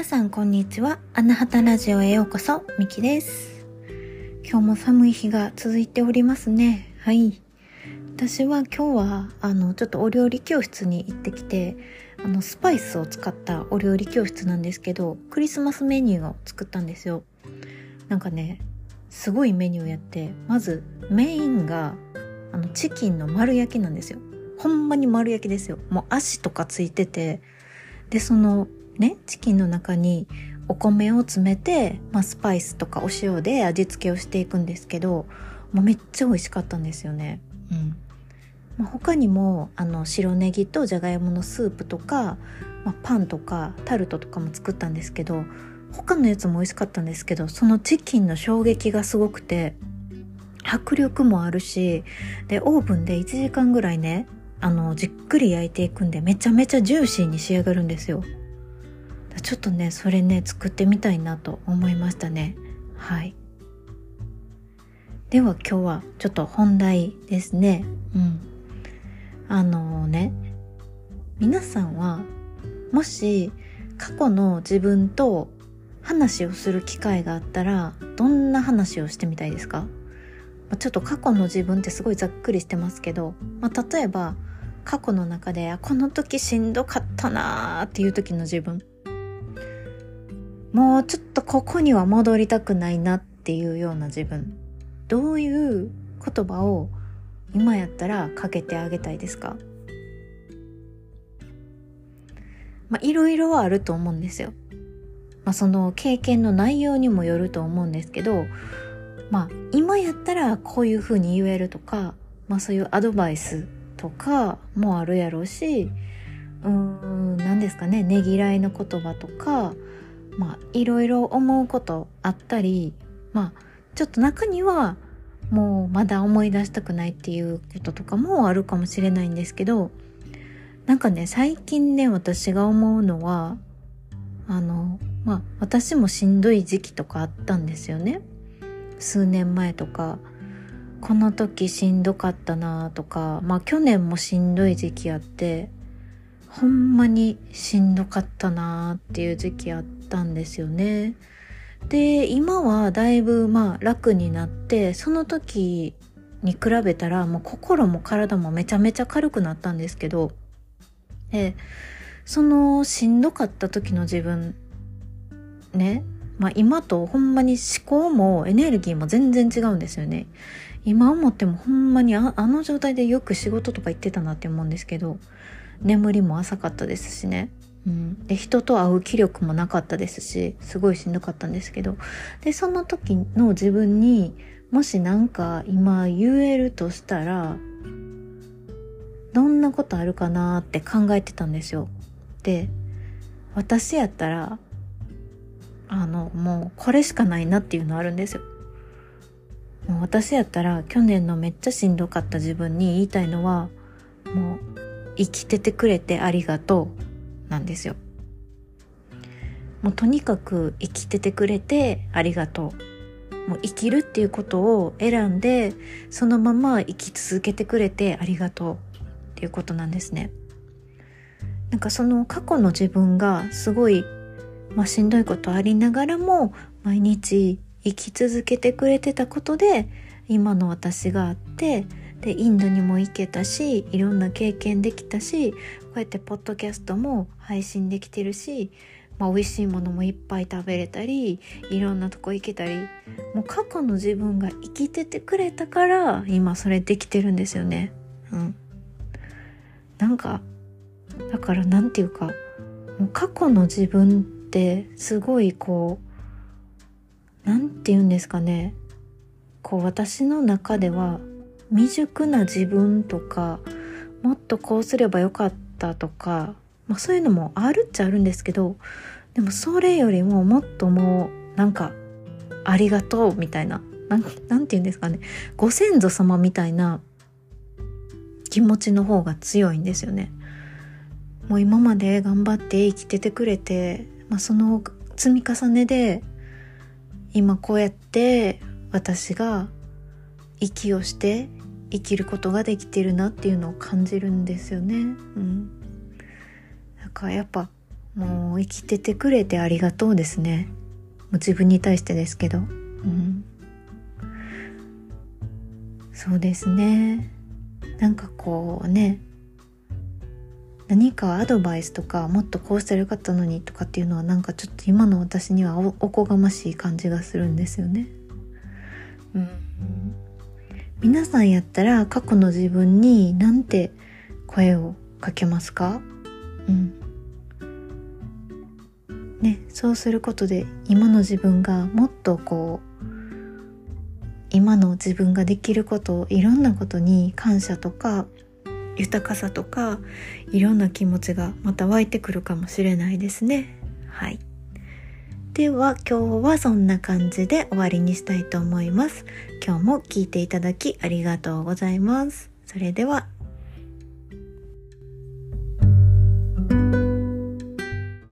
皆さんこんにちは。アナハタラジオへようこそ、ミキです。今日も寒い日が続いておりますね。はい。私は今日は、あの、ちょっとお料理教室に行ってきて、あの、スパイスを使ったお料理教室なんですけど、クリスマスメニューを作ったんですよ。なんかね、すごいメニューやって、まずメインが、あの、チキンの丸焼きなんですよ。ほんまに丸焼きですよ。もう足とかついてて、で、その、ね、チキンの中にお米を詰めて、まあ、スパイスとかお塩で味付けをしていくんですけど、もうめっちゃ美味しかったんですよね。うん。まあ、他にも、あの、白ネギとじゃがいものスープとか、まあ、パンとかタルトとかも作ったんですけど、他のやつも美味しかったんですけど、そのチキンの衝撃がすごくて、迫力もあるし、で、オーブンで1時間ぐらいね、あの、じっくり焼いていくんで、めちゃめちゃジューシーに仕上がるんですよ。ちょっとね、それね、作ってみたいなと思いましたね。はい。では今日はちょっと本題ですね。うん。あのね、皆さんは、もし過去の自分と話をする機会があったら、どんな話をしてみたいですか？ちょっと過去の自分ってすごいざっくりしてますけど、まあ、例えば過去の中で、この時しんどかったなーっていう時の自分。もうちょっとここには戻りたくないなっていうような自分。どういう言葉を今やったらかけてあげたいですか？まあいろいろはあると思うんですよ。まあその経験の内容にもよると思うんですけど、まあ今やったらこういうふうに言えるとか、まあそういうアドバイスとかもあるやろうし、うーん、何ですかね、ねぎらいの言葉とか、まあいろいろ思うことあったり、まあちょっと中にはもうまだ思い出したくないっていうこととかもあるかもしれないんですけど、なんかね、最近ね、私が思うのは、あの、まあ私もしんどい時期とかあったんですよね。数年前とか、この時しんどかったなとか、まあ去年もしんどい時期あって、ほんまにしんどかったなっていう時期あってたんですよね。で、今はだいぶまあ楽になって、その時に比べたらもう心も体もめちゃめちゃ軽くなったんですけど、で、そのしんどかった時の自分、ね、まあ今とほんまに思考もエネルギーも全然違うんですよね。今思ってもほんまにああの状態でよく仕事とか行ってたなって思うんですけど、眠りも浅かったですしね。うん、で人と会う気力もなかったですしすごいしんどかったんですけどでその時の自分にもしなんか今言えるとしたらどんなことあるかなって考えてたんですよ。で私やったらあのもうこれしかないなっていうのあるんですよ。もう私やったら去年のめっちゃしんどかった自分に言いたいのはもう生きててくれてありがとうなんですよ。もうとにかく生きててくれてありがとう。もう生きるっていうことを選んでそのまま生き続けてくれてありがとうっていうことなんですね。なんかその過去の自分がすごい、まあ、しんどいことありながらも毎日生き続けてくれてたことで今の私があってでインドにも行けたしいろんな経験できたしこうやってポッドキャストも配信できてるし、まあ、美味しいものもいっぱい食べれたりいろんなとこ行けたりもう過去の自分が生きててくれたから今それできてるんですよね。うん、なんかだからなんていうかもう過去の自分ってすごいこうなんて言うんですかねこう私の中では未熟な自分とかもっとこうすればよかったとか、まあ、そういうのもあるっちゃあるんですけどでもそれよりももっともうなんかありがとうみたいななんなんて言うんですかねご先祖様みたいな気持ちの方が強いんですよね。もう今まで頑張って生きててくれて、まあ、その積み重ねで今こうやって私が息をして生きることができてるなっていうのを感じるんですよね。うん。だからやっぱもう生きててくれてありがとうですねもう自分に対してですけどうんそうですねなんかこうね何かアドバイスとかもっとこうしたらよかったのにとかっていうのはなんかちょっと今の私にはおこがましい感じがするんですよね。うん、皆さんやったら過去の自分になんて声をかけますか？うん。ね、そうすることで今の自分がもっとこう今の自分ができることいろんなことに感謝とか豊かさとかいろんな気持ちがまた湧いてくるかもしれないですね。はい。では今日はそんな感じで終わりにしたいと思います。今日も聞いていただきありがとうございます。それでは。